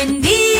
Buen día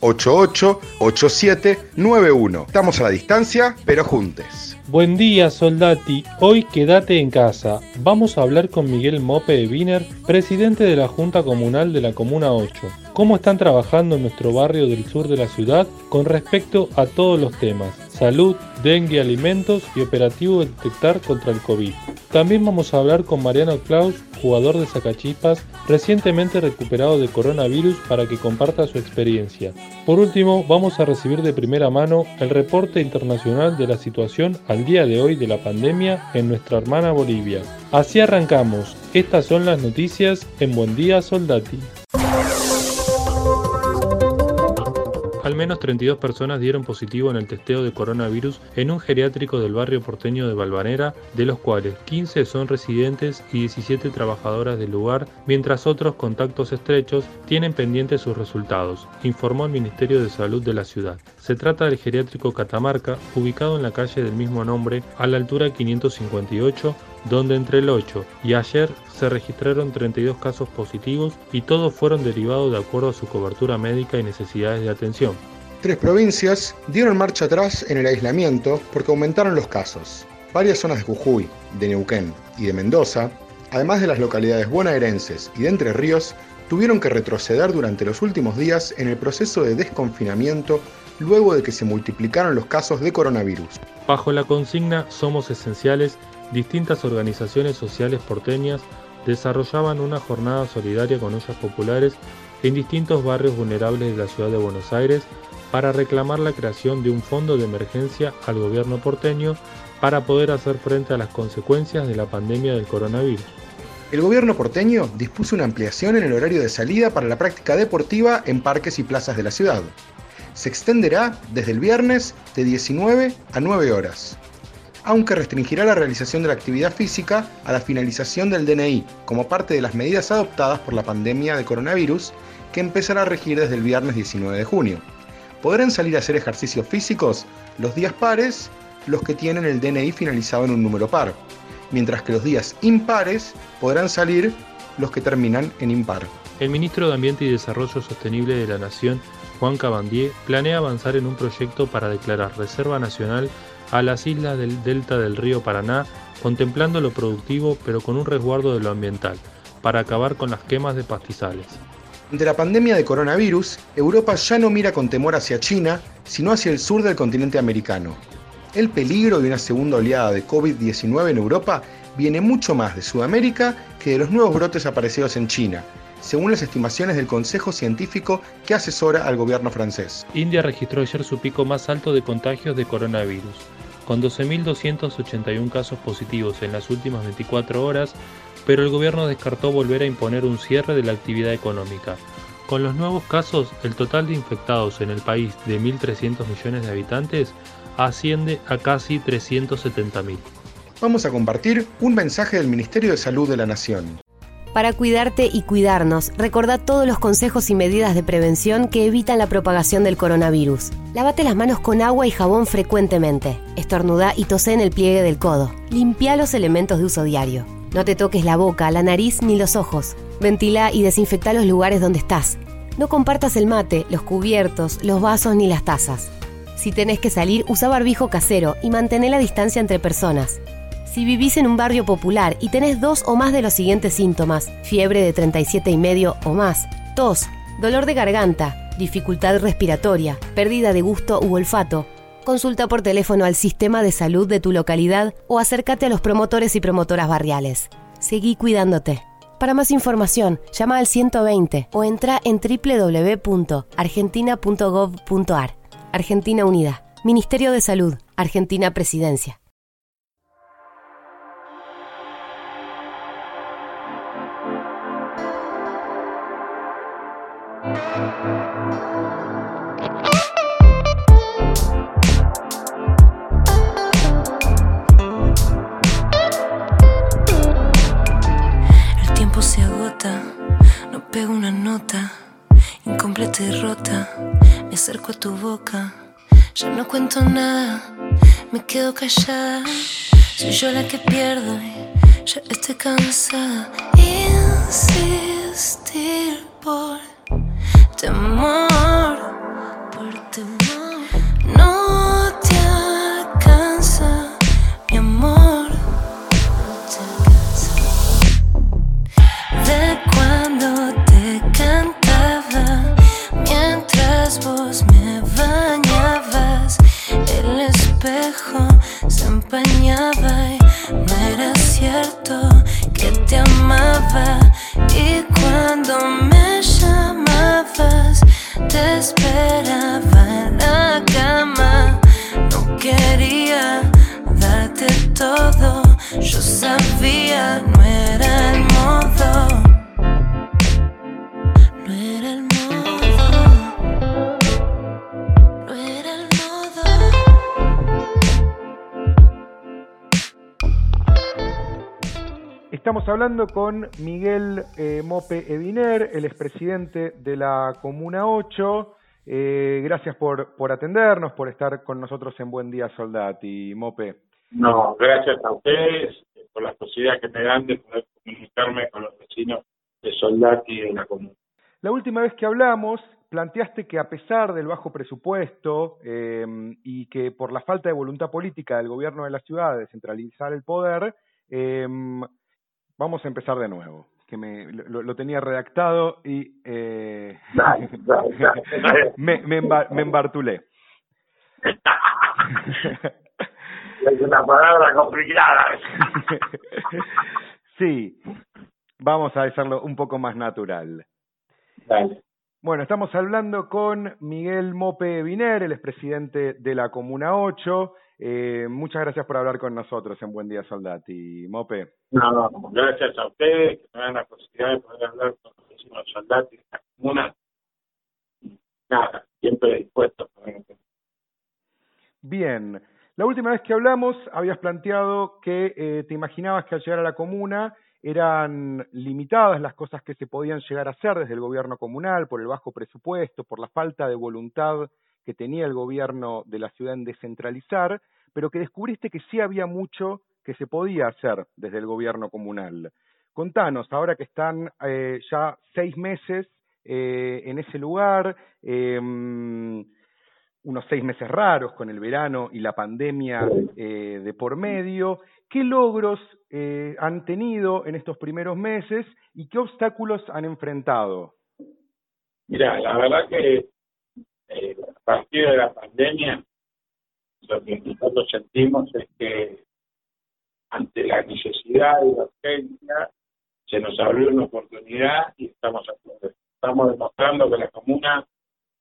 88 87 91. Estamos a la distancia, pero juntes. Buen día, soldati. Hoy quédate en casa. Vamos a hablar con Miguel Mope de Wiener, presidente de la Junta Comunal de la Comuna 8. ¿Cómo están trabajando en nuestro barrio del sur de la ciudad con respecto a todos los temas? Salud, dengue, alimentos y operativo de detectar contra el COVID. También vamos a hablar con Mariano Klaus, jugador de Sacachispas, recientemente recuperado de coronavirus para que comparta su experiencia. Por último, vamos a recibir de primera mano el reporte internacional de la situación al día de hoy de la pandemia en nuestra hermana Bolivia. Así arrancamos. Estas son las noticias en Buen Día Soldati. Menos 32 personas dieron positivo en el testeo de coronavirus en un geriátrico del barrio porteño de Balvanera, de los cuales 15 son residentes y 17 trabajadoras del lugar, mientras otros contactos estrechos tienen pendientes sus resultados, informó el Ministerio de Salud de la ciudad. Se trata del geriátrico Catamarca, ubicado en la calle del mismo nombre, a la altura 558, donde entre el 8 y ayer se registraron 32 casos positivos y todos fueron derivados de acuerdo a su cobertura médica y necesidades de atención. Tres provincias dieron marcha atrás en el aislamiento porque aumentaron los casos. Varias zonas de Jujuy, de Neuquén y de Mendoza, además de las localidades bonaerenses y de Entre Ríos, tuvieron que retroceder durante los últimos días en el proceso de desconfinamiento luego de que se multiplicaron los casos de coronavirus. Bajo la consigna Somos Esenciales, distintas organizaciones sociales porteñas desarrollaban una jornada solidaria con ollas populares en distintos barrios vulnerables de la ciudad de Buenos Aires para reclamar la creación de un fondo de emergencia al gobierno porteño para poder hacer frente a las consecuencias de la pandemia del coronavirus. El gobierno porteño dispuso una ampliación en el horario de salida para la práctica deportiva en parques y plazas de la ciudad. Se extenderá desde el viernes de 19 a 9 horas aunque restringirá la realización de la actividad física a la finalización del DNI, como parte de las medidas adoptadas por la pandemia de coronavirus, que empezará a regir desde el viernes 19 de junio. Podrán salir a hacer ejercicios físicos los días pares los que tienen el DNI finalizado en un número par, mientras que los días impares podrán salir los que terminan en impar. El ministro de Ambiente y Desarrollo Sostenible de la Nación, Juan Cabandier, planea avanzar en un proyecto para declarar Reserva Nacional a las islas del delta del río Paraná, contemplando lo productivo pero con un resguardo de lo ambiental, para acabar con las quemas de pastizales. De la pandemia de coronavirus, Europa ya no mira con temor hacia China, sino hacia el sur del continente americano. El peligro de una segunda oleada de COVID-19 en Europa viene mucho más de Sudamérica que de los nuevos brotes aparecidos en China, según las estimaciones del Consejo Científico que asesora al gobierno francés. India registró ayer su pico más alto de contagios de coronavirus, con 12.281 casos positivos en las últimas 24 horas, pero el gobierno descartó volver a imponer un cierre de la actividad económica. Con los nuevos casos, el total de infectados en el país de 1.300 millones de habitantes asciende a casi 370.000. Vamos a compartir un mensaje del Ministerio de Salud de la Nación. Para cuidarte y cuidarnos, recordá todos los consejos y medidas de prevención que evitan la propagación del coronavirus. Lávate las manos con agua y jabón frecuentemente. Estornudá y tosé en el pliegue del codo. Limpia los elementos de uso diario. No te toques la boca, la nariz ni los ojos. Ventila y desinfecta los lugares donde estás. No compartas el mate, los cubiertos, los vasos ni las tazas. Si tenés que salir, usa barbijo casero y mantén la distancia entre personas. Si vivís en un barrio popular y tenés dos o más de los siguientes síntomas, fiebre de 37 y medio o más, tos, dolor de garganta, dificultad respiratoria, pérdida de gusto u olfato, consulta por teléfono al sistema de salud de tu localidad o acércate a los promotores y promotoras barriales. Seguí cuidándote. Para más información, llama al 120 o entra en www.argentina.gov.ar. Argentina Unida. Ministerio de Salud. Argentina Presidencia. Callada. Soy yo la que pierdo y ya estoy cansada. Insistir por temor, por temor. No hablando con Miguel eh, Mope Eviner, el expresidente de la Comuna 8. Eh, gracias por, por atendernos, por estar con nosotros en Buen Día Soldati, Mope. No, gracias a ustedes eh, por la posibilidad que me dan de poder comunicarme con los vecinos de Soldati y de la comuna. La última vez que hablamos, planteaste que a pesar del bajo presupuesto eh, y que por la falta de voluntad política del gobierno de la ciudad de centralizar el poder, eh, vamos a empezar de nuevo, que me, lo, lo tenía redactado y eh, me, me embartulé. Es una palabra complicada. sí, vamos a hacerlo un poco más natural. Dale. Bueno, estamos hablando con Miguel Mope Viner, el expresidente de la Comuna 8. Eh, muchas gracias por hablar con nosotros en Buen Día Soldati. Mope. No, no, gracias a ustedes que me dan la posibilidad de poder hablar con los vecinos Soldati de la comuna. Nada, siempre dispuesto Bien, la última vez que hablamos habías planteado que eh, te imaginabas que al llegar a la comuna eran limitadas las cosas que se podían llegar a hacer desde el gobierno comunal por el bajo presupuesto, por la falta de voluntad que tenía el gobierno de la ciudad en descentralizar, pero que descubriste que sí había mucho que se podía hacer desde el gobierno comunal. Contanos, ahora que están eh, ya seis meses eh, en ese lugar, eh, unos seis meses raros con el verano y la pandemia eh, de por medio. ¿Qué logros han tenido en estos primeros meses y qué obstáculos han enfrentado? Mira, la verdad que eh, a partir de la pandemia, lo que nosotros sentimos es que ante la necesidad y la urgencia se nos abrió una oportunidad y estamos estamos demostrando que la comuna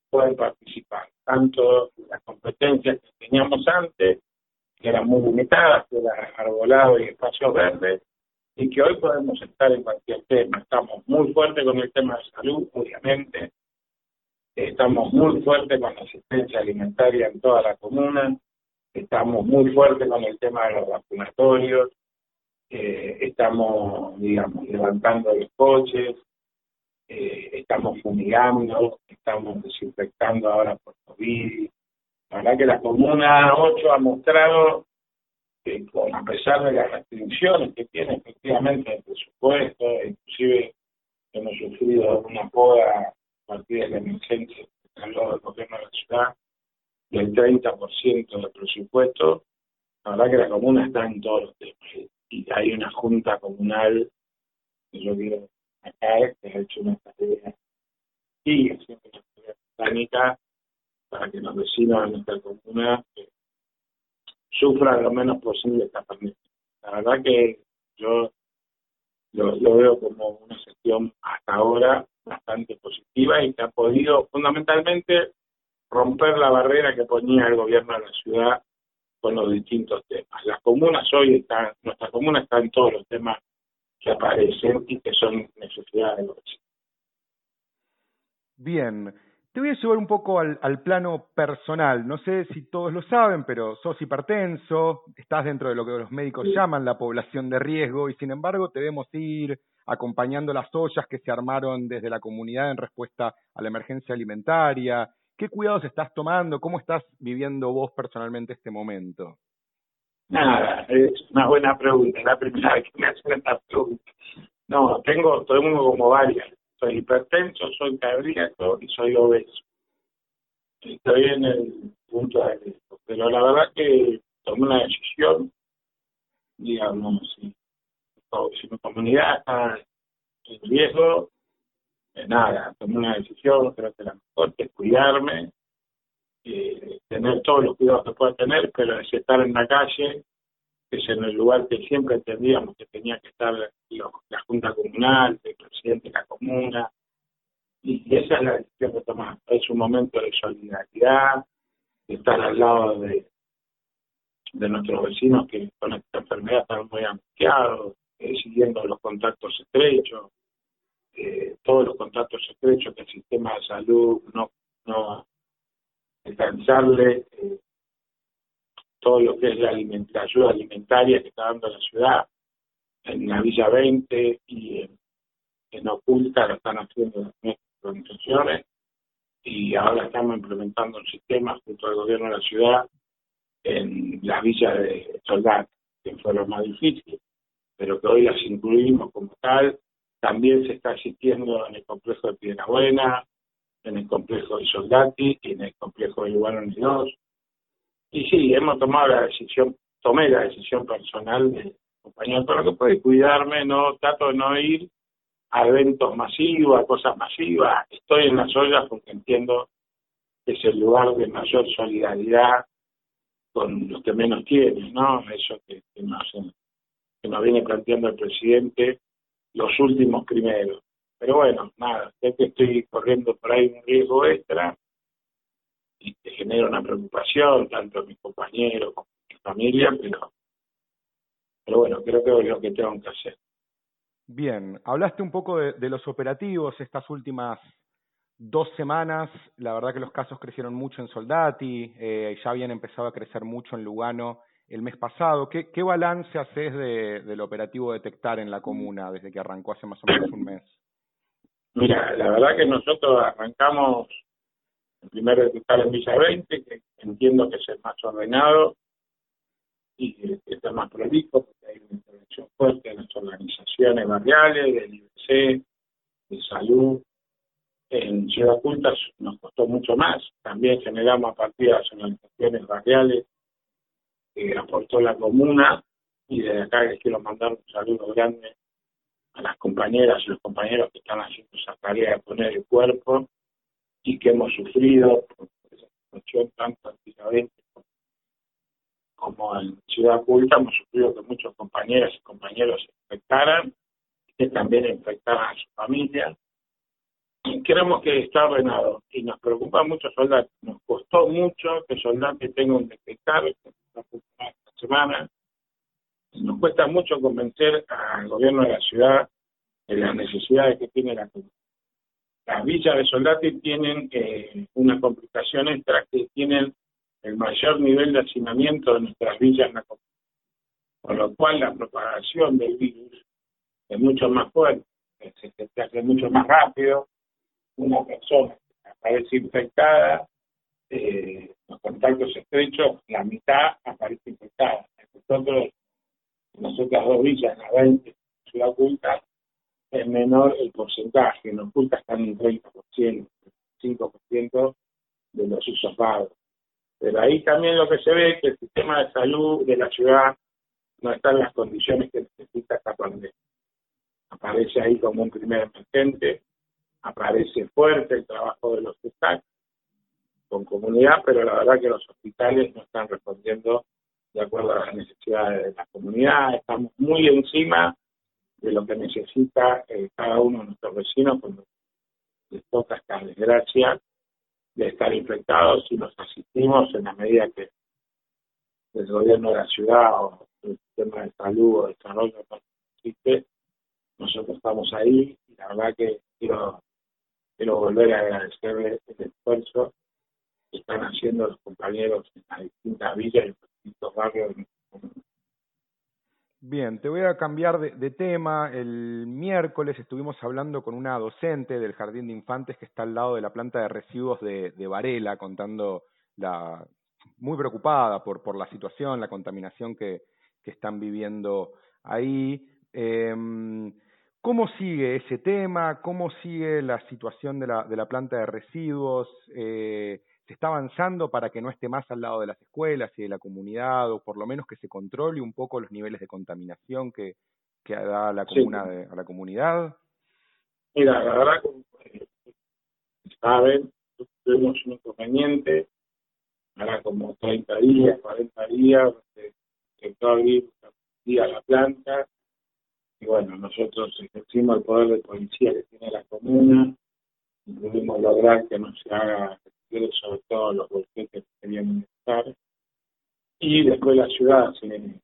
puede participar, tanto las competencias que teníamos antes, que eran muy limitadas, que era arbolado y espacios verdes, y que hoy podemos estar en cualquier tema. Estamos muy fuertes con el tema de salud, obviamente, estamos muy fuertes con la asistencia alimentaria en toda la comuna, estamos muy fuertes con el tema de los vacunatorios, eh, estamos, digamos, levantando los coches, eh, estamos fumigando, estamos desinfectando ahora por COVID. La verdad que la Comuna 8 ha mostrado que con, a pesar de las restricciones que tiene efectivamente el presupuesto, inclusive hemos sufrido una poda partir de emergencia del gobierno de la ciudad del 30% del presupuesto, la verdad que la comuna está en todos los temas. Y hay una junta comunal que yo quiero acá que ha hecho una tarea y haciendo una tarea titánica para que los vecinos de nuestra comuna eh, sufran lo menos posible esta pandemia. La verdad que yo lo, lo veo como una gestión hasta ahora 20 ha podido fundamentalmente romper la barrera que ponía el gobierno de la ciudad con los distintos temas. Las comunas hoy están, nuestras comunas están en todos los temas que aparecen y que son necesidades de los. Bien, te voy a llevar un poco al, plano personal. No sé si todos lo saben, pero sos hipertenso, estás dentro de lo que los médicos llaman la población de riesgo y sin embargo te vemos ir acompañando las ollas que se armaron desde la comunidad en respuesta a la emergencia alimentaria. ¿Qué cuidados estás tomando? ¿Cómo estás viviendo vos personalmente este momento? Nada, es una buena pregunta, la primera vez que me hacen esta pregunta. No, tengo, tengo como varias. Soy hipertenso, soy cardíaco y soy obeso. Estoy en el punto de riesgo. Pero la verdad que tomé una decisión, digamos, si, si mi comunidad está en riesgo, de nada, tomé una decisión, creo que la mejor es cuidarme, eh, tener todos los cuidados que pueda tener, pero es estar en la calle, que es en el lugar que siempre entendíamos que tenía que estar la Junta Comunal, el presidente de la comuna, y esa es la decisión que tomamos. Es un momento de solidaridad, estar al lado de, de nuestros vecinos que con esta enfermedad están muy angustiados, eh, siguiendo los contactos estrechos, eh, todos los contactos estrechos que el sistema de salud no, no alcanzarle eh, todo lo que es la, ayuda alimentaria que está dando la ciudad en la Villa 20 y en, Oculta lo están haciendo las organizaciones y ahora estamos implementando un sistema junto al gobierno de la ciudad en la villa de Soldad, que fue lo más difícil, pero que hoy las incluimos como tal. También se está asistiendo en el complejo de Piedra Buena, en el complejo de Soldati y en el complejo de Lugano 2. Y sí, hemos tomado la decisión, tomé la decisión personal de acompañar todo lo que puede cuidarme, no trato de no ir a eventos masivos, a cosas masivas. Estoy en las ollas porque entiendo que es el lugar de mayor solidaridad con los que menos tienen, ¿no? Eso que, que, nos, que nos viene planteando el presidente los últimos primeros. Pero bueno, nada, sé que estoy corriendo por ahí un riesgo extra y te genera una preocupación, tanto a mis compañeros como a mi familia, pero, pero bueno, creo que es lo que tengo que hacer. Bien, hablaste un poco de, los operativos estas últimas dos semanas. La verdad que los casos crecieron mucho en Soldati, eh, ya habían empezado a crecer mucho en Lugano el mes pasado. ¿Qué, balance haces de, del operativo Detectar en la comuna desde que arrancó hace más o menos un mes? Mira, la verdad que nosotros arrancamos el primer detectar en Villa 20, que entiendo que es el más ordenado y que está más prolijo, porque hay una intervención fuerte de las organizaciones barriales, del IBC, de salud. En Ciudad Culta nos costó mucho más. También generamos a partir de las organizaciones barriales que aportó la comuna y desde acá les quiero mandar un saludo grande a las compañeras y los compañeros que están haciendo esa tarea de poner el cuerpo y que hemos sufrido por esa situación tanto antiguamente como en Ciudad Culta hemos sufrido que muchos compañeras y compañeros se infectaran que también infectaran a su familia. Y creemos que está ordenado y nos preocupa mucho Soldati. Nos costó mucho que Soldati tenga un detectar esta semana nos cuesta mucho convencer al gobierno de la ciudad de las necesidades que tiene la comunidad. Las villas de Soldati tienen eh, una complicación extra que tienen el mayor nivel de hacinamiento de nuestras villas en la comunidad. Con lo cual la propagación del virus es mucho más fuerte, se hace mucho más rápido. Una persona aparece infectada, eh, los contactos estrechos, la mitad aparece infectada. Nosotros nosotras dos villas, la 20 Ciudad Oculta, es menor el porcentaje. En Oculta están en 30%, 5% de los usos. Pero ahí también lo que se ve es que el sistema de salud de la ciudad no está en las condiciones que necesita esta pandemia. Aparece ahí como un primer emergente, aparece fuerte el trabajo de los hospitales con comunidad, pero la verdad que los hospitales no están respondiendo de acuerdo a las necesidades de la comunidad. Estamos muy encima de lo que necesita eh, cada uno de nuestros vecinos cuando les toca esta desgracia de estar infectados y los asistimos en la medida que el gobierno de la ciudad o el sistema de salud o desarrollo existe, nosotros estamos ahí y la verdad que quiero quiero volver a agradecerle el esfuerzo que están haciendo los compañeros en las distintas villas y los distintos barrios Bien, te voy a cambiar de, tema. El miércoles estuvimos hablando con una docente del Jardín de Infantes que está al lado de la planta de residuos de, Varela, contando la muy preocupada por, la situación, la contaminación que, que están viviendo ahí. Eh, ¿Cómo sigue ese tema? ¿Cómo sigue la situación de la, de la planta de residuos? Eh, ¿Se está avanzando para que no esté más al lado de las escuelas y de la comunidad, o por lo menos que se controle un poco los niveles de contaminación que, que da la comuna a la comunidad? Mira, la verdad que saben, tuvimos un inconveniente, ahora como 30 días, 40 días, se intentó abrir la planta, y bueno, nosotros ejercimos el poder de policía que tiene la comuna, y pudimos lograr que no se haga sobre todo los bolquetes que querían estar. Y después la ciudad, hace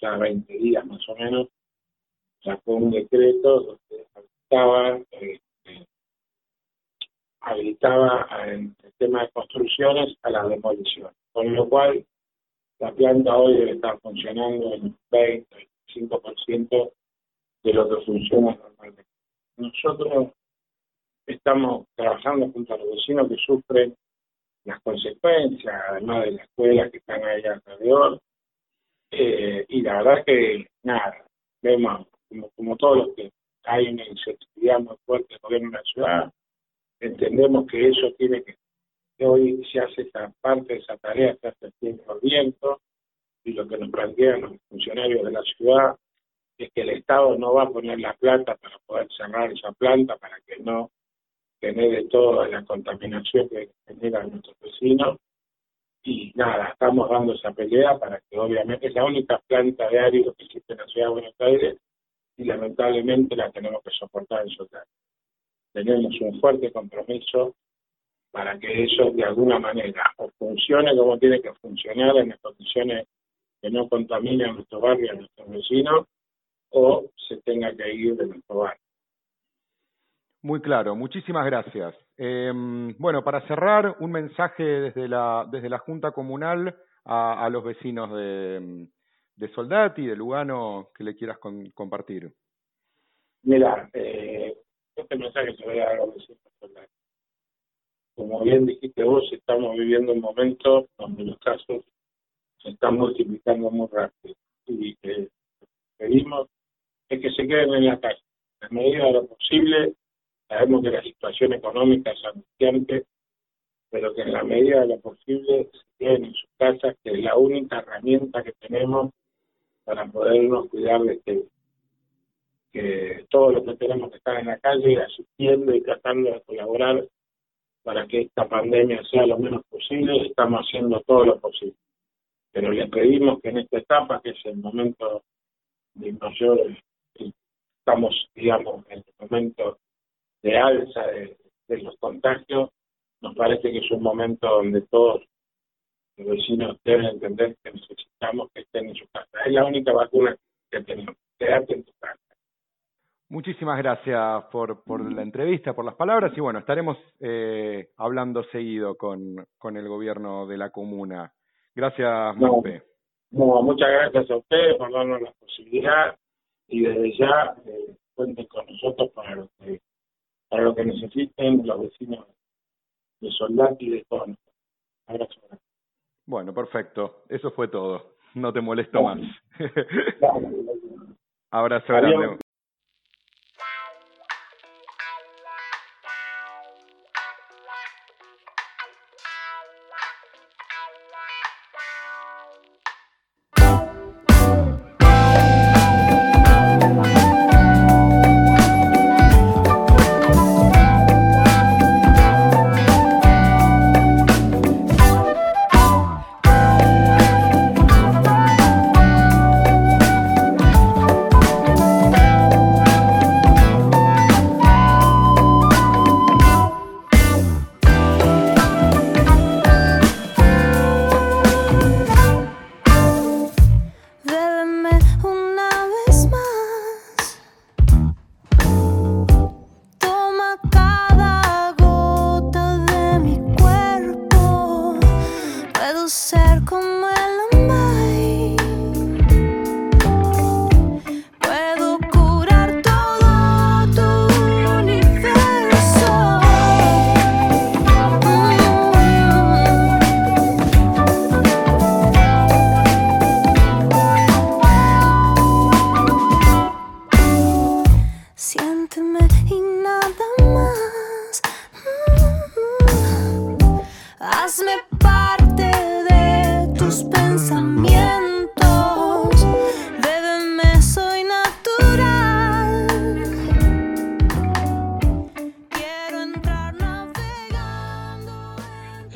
ya 20 días más o menos, sacó un decreto donde habilitaba, eh, habilitaba en el tema de construcciones a la demolición. Con lo cual, la planta hoy debe estar funcionando en un 20, 25% de lo que funciona normalmente. Nosotros estamos trabajando junto a los vecinos que sufren las consecuencias, además de las escuelas que están ahí alrededor. Eh, y la verdad que, nada, vemos como, todos los que hay una inseguridad muy fuerte en la ciudad, entendemos que eso tiene que, hoy se hace esa parte de esa tarea, se hace el tiempo viento, y lo que nos plantean los funcionarios de la ciudad es que el Estado no va a poner la plata para poder cerrar esa planta, para que no genere toda la contaminación que genera nuestros vecinos. Y nada, estamos dando esa pelea para que obviamente es la única planta de árido que existe en la ciudad de Buenos Aires y lamentablemente la tenemos que soportar en su Tenemos un fuerte compromiso para que eso de alguna manera o funcione como tiene que funcionar en las condiciones que no contaminen a nuestro barrio a nuestros vecinos o se tenga que ir de nuestro barrio. Muy claro, muchísimas gracias. Eh, bueno, para cerrar, un mensaje desde la, desde la Junta Comunal a, a los vecinos de, de, Soldati, de Lugano, que le quieras con, compartir. Mira, eh, este mensaje se va a los vecinos de Soldati. Como bien dijiste vos, estamos viviendo un momento donde los casos se están multiplicando muy rápido y que pedimos es que se queden en la calle, en medida de lo posible, Sabemos que la situación económica es angustiante, pero que en la medida de lo posible se queden en sus casas, que es la única herramienta que tenemos para podernos cuidar de que, que todos los que tenemos que estar en la calle asistiendo y tratando de colaborar para que esta pandemia sea lo menos posible, estamos haciendo todo lo posible. Pero les pedimos que en esta etapa, que es el momento de mayor, estamos, digamos, en el momento de alza de, los contagios, nos parece que es un momento donde todos los vecinos deben entender que necesitamos que estén en su casa. Es la única vacuna que tenemos. Quédate en tu casa. Muchísimas gracias por, por la entrevista, por las palabras y bueno, estaremos eh, hablando seguido con, con el gobierno de la comuna. Gracias, no, muchas gracias a ustedes por darnos la posibilidad y desde ya eh, cuenten con nosotros para lo que para lo que necesiten los vecinos de Soldati y de todos. Abrazo. Bueno, perfecto. Eso fue todo. No te molesto más. Abrazo grande.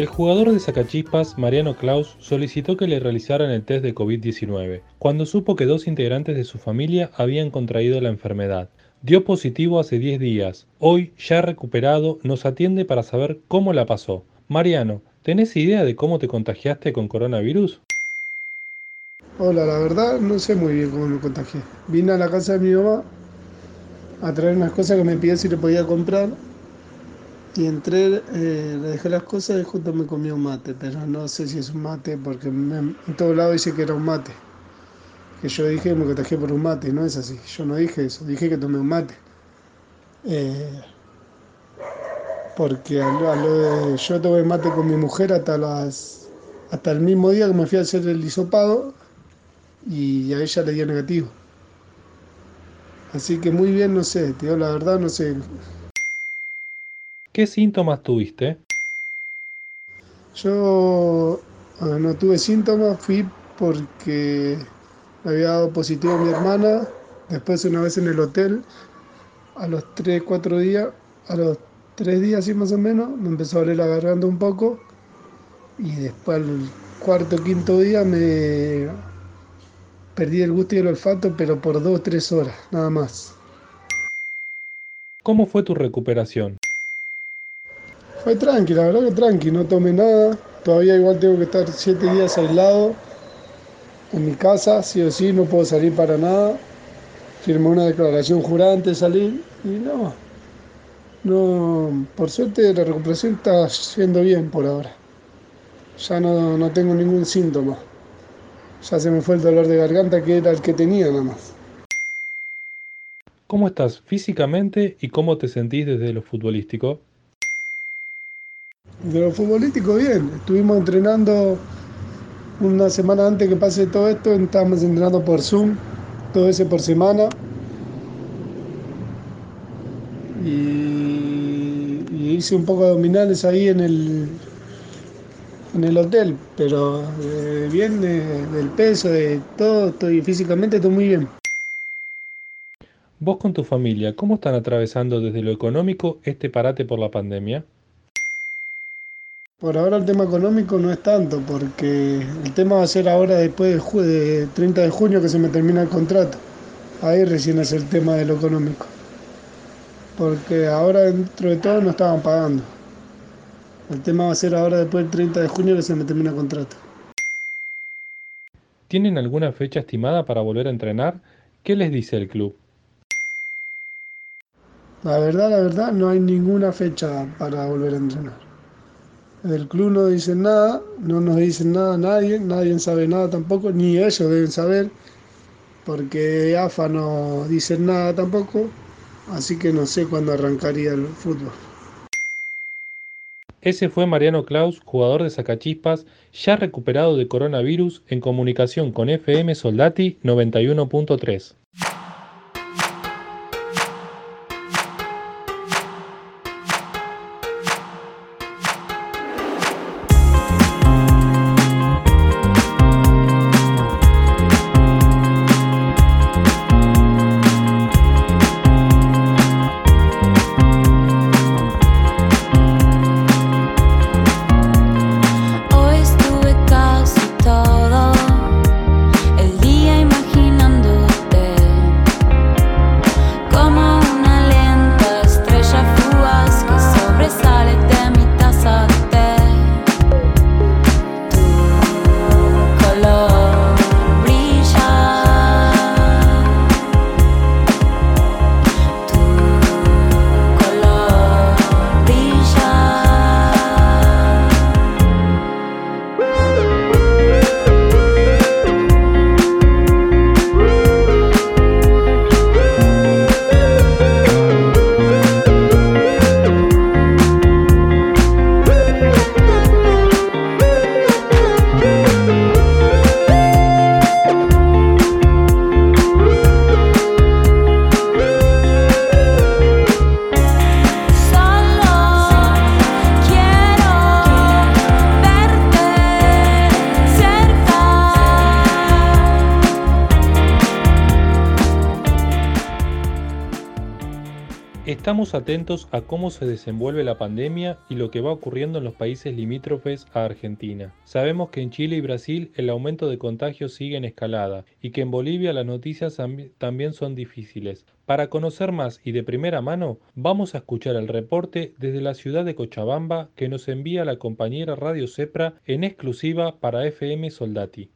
El jugador de sacachispas, Mariano Klaus, solicitó que le realizaran el test de COVID-19, cuando supo que dos integrantes de su familia habían contraído la enfermedad. Dio positivo hace 10 días. Hoy, ya recuperado, nos atiende para saber cómo la pasó. Mariano, ¿tenés idea de cómo te contagiaste con coronavirus? Hola, la verdad no sé muy bien cómo me contagié. Vine a la casa de mi mamá a traer unas cosas que me pidió si le podía comprar. Y entré, eh, le dejé las cosas y justo me comí un mate, pero no sé si es un mate porque me- en todos lados dice que era un mate. Que yo dije que me contagié por un mate, no es así. Yo no dije eso, dije que tomé un mate. Eh, porque a lo- de- yo tomé mate con mi mujer hasta las hasta el mismo día que me fui a hacer el hisopado y a ella le dio negativo. Así que muy bien, no sé, te la verdad, no sé. ¿Qué síntomas tuviste? Yo no tuve síntomas, fui porque me había dado positivo a mi hermana, después una vez en el hotel, a los 3, 4 días, a los 3 días así más o menos, me empezó a doler la garganta un poco y después al cuarto, quinto día me perdí el gusto y el olfato, pero por 2, 3 horas, nada más. ¿Cómo fue tu recuperación? Fue tranqui, la verdad que tranqui, no tomé nada. Todavía igual tengo que estar siete días aislado en mi casa, sí o sí, no puedo salir para nada. Firmé una declaración jurada antes de salir y no, no, por suerte la recuperación está yendo bien por ahora. Ya no, no tengo ningún síntoma. Ya se me fue el dolor de garganta que era el que tenía nada más. ¿Cómo estás físicamente y cómo te sentís desde lo futbolístico? De lo futbolístico, bien. Estuvimos entrenando una semana antes que pase todo esto, estábamos entrenando por Zoom, todo ese por semana. Y, hice un poco de abdominales ahí en el, en el hotel, pero eh, bien de- del peso, de todo, estoy físicamente estoy muy bien. Vos con tu familia, ¿cómo están atravesando desde lo económico este parate por la pandemia? Por ahora el tema económico no es tanto, porque el tema va a ser ahora después de, ju- de 30 de junio que se me termina el contrato. Ahí recién es el tema de lo económico. Porque ahora dentro de todo no estaban pagando. El tema va a ser ahora después del 30 de junio que se me termina el contrato. ¿Tienen alguna fecha estimada para volver a entrenar? ¿Qué les dice el club? La verdad, la verdad, no hay ninguna fecha para volver a entrenar. El club no dice nada, no nos dicen nada nadie, nadie sabe nada tampoco, ni ellos deben saber, porque AFA no dice nada tampoco, así que no sé cuándo arrancaría el fútbol. Ese fue Mariano Klaus, jugador de Sacachispas, ya recuperado de coronavirus en comunicación con FM Soldati 91.3. Estamos atentos a cómo se desenvuelve la pandemia y lo que va ocurriendo en los países limítrofes a Argentina. Sabemos que en Chile y Brasil el aumento de contagios sigue en escalada y que en Bolivia las noticias también son difíciles. Para conocer más y de primera mano, vamos a escuchar el reporte desde la ciudad de Cochabamba que nos envía la compañera Radio Cepra en exclusiva para FM Soldati.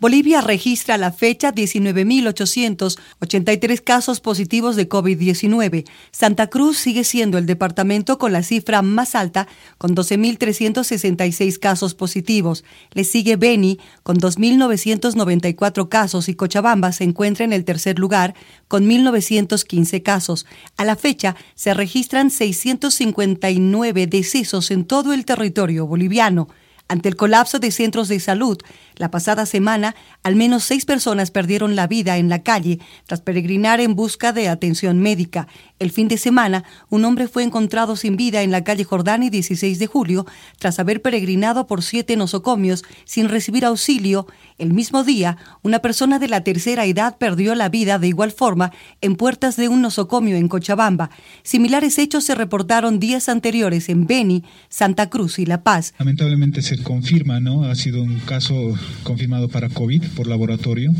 Bolivia registra a la fecha 19.883 casos positivos de COVID-19. Santa Cruz sigue siendo el departamento con la cifra más alta, con 12.366 casos positivos. Le sigue Beni, con 2.994 casos, y Cochabamba se encuentra en el tercer lugar, con 1.915 casos. A la fecha se registran 659 decesos en todo el territorio boliviano. Ante el colapso de centros de salud, la pasada semana, al menos seis personas perdieron la vida en la calle tras peregrinar en busca de atención médica. El fin de semana, un hombre fue encontrado sin vida en la calle Jordani 16 de julio tras haber peregrinado por siete nosocomios sin recibir auxilio. El mismo día, una persona de la tercera edad perdió la vida de igual forma en puertas de un nosocomio en Cochabamba. Similares hechos se reportaron días anteriores en Beni, Santa Cruz y La Paz. Lamentablemente se confirma, ¿no? Ha sido un caso confirmado para COVID por laboratorio.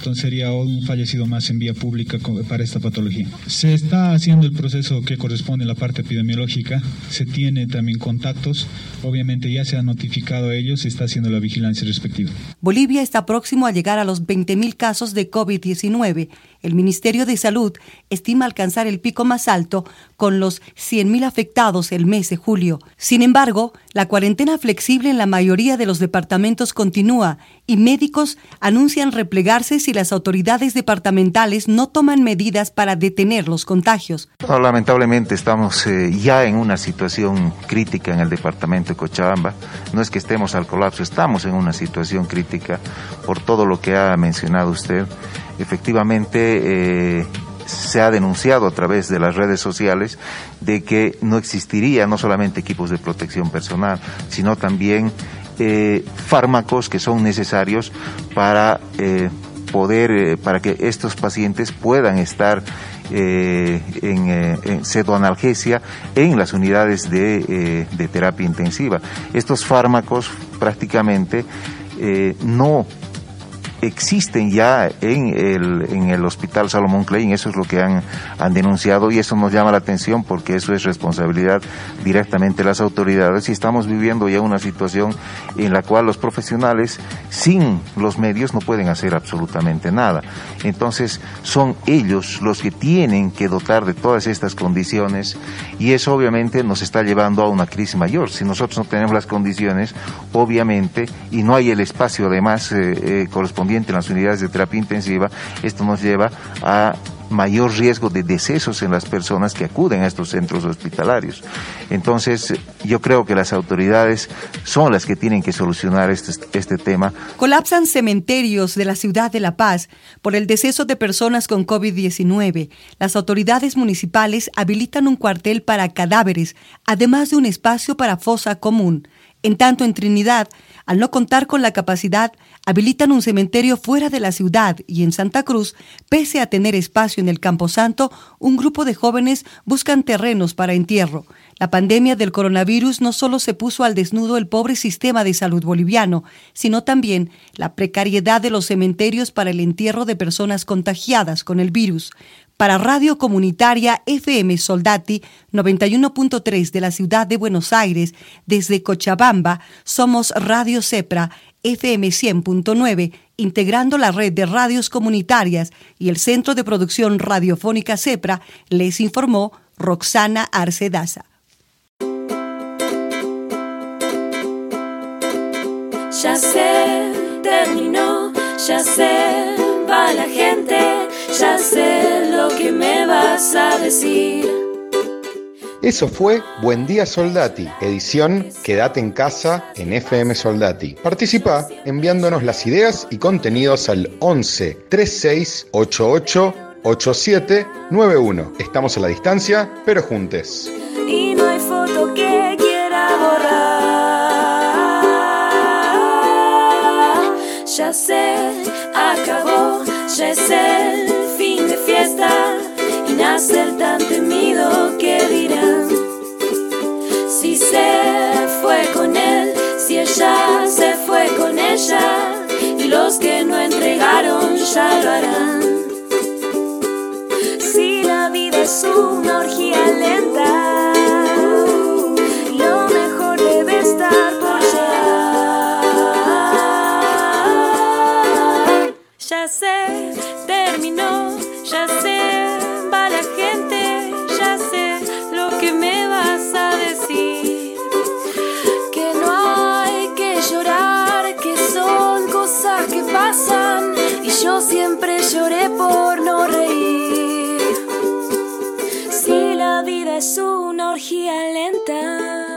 Entonces sería un fallecido más en vía pública para esta patología. Se está haciendo el proceso que corresponde a la parte epidemiológica, se tiene también contactos, obviamente ya se ha notificado a ellos, se está haciendo la vigilancia respectiva. Bolivia está próximo a llegar a los 20.000 casos de COVID-19. El Ministerio de Salud estima alcanzar el pico más alto con los 100.000 afectados el mes de julio. Sin embargo, la cuarentena flexible en la mayoría de los departamentos continúa y médicos anuncian replegarse si las autoridades departamentales no toman medidas para detener los contagios. lamentablemente estamos eh, ya en una situación crítica en el departamento de Cochabamba. No es que estemos al colapso, estamos en una situación crítica por todo lo que ha mencionado usted. Efectivamente, eh, se ha denunciado a través de las redes sociales de que no existiría no solamente equipos de protección personal, sino también eh, fármacos que son necesarios para eh, poder, eh, para que estos pacientes puedan estar en, en cetoanalgesia en las unidades de, de, terapia intensiva. Estos fármacos prácticamente no existen ya en el, en el Hospital Salomón Klein, eso es lo que han, han denunciado y eso nos llama la atención porque eso es responsabilidad directamente de las autoridades y estamos viviendo ya una situación en la cual los profesionales sin los medios no pueden hacer absolutamente nada. Entonces son ellos los que tienen que dotar de todas estas condiciones y eso obviamente nos está llevando a una crisis mayor. Si nosotros no tenemos las condiciones, obviamente, y no hay el espacio además eh, eh, correspondiente, en las unidades de terapia intensiva, esto nos lleva a mayor riesgo de decesos en las personas que acuden a estos centros hospitalarios. Entonces, yo creo que las autoridades son las que tienen que solucionar este, este tema. Colapsan cementerios de la ciudad de La Paz por el deceso de personas con COVID-19. Las autoridades municipales habilitan un cuartel para cadáveres, además de un espacio para fosa común. En tanto, en Trinidad, al no contar con la capacidad, habilitan un cementerio fuera de la ciudad y en Santa Cruz, pese a tener espacio en el Camposanto, un grupo de jóvenes buscan terrenos para entierro. La pandemia del coronavirus no solo se puso al desnudo el pobre sistema de salud boliviano, sino también la precariedad de los cementerios para el entierro de personas contagiadas con el virus. Para Radio Comunitaria FM Soldati 91.3 de la ciudad de Buenos Aires, desde Cochabamba, somos Radio Cepra FM 100.9, integrando la red de radios comunitarias y el Centro de Producción Radiofónica Cepra, les informó Roxana Arcedaza. Ya sé, terminó, ya sé, va la gente ya sé lo que me vas a decir. Eso fue Buen Día Soldati, edición Quédate en casa en FM Soldati. Participa enviándonos las ideas y contenidos al 11 36 88 87 91. Estamos a la distancia, pero juntes. Y ser tan temido que dirán si se fue con él, si ella se fue con ella y los que no entregaron ya lo harán. Si la vida es una orgía lenta, lo mejor debe estar por llegar. Ya se terminó, ya se siempre lloré por no reír. Si la vida es una orgía lenta.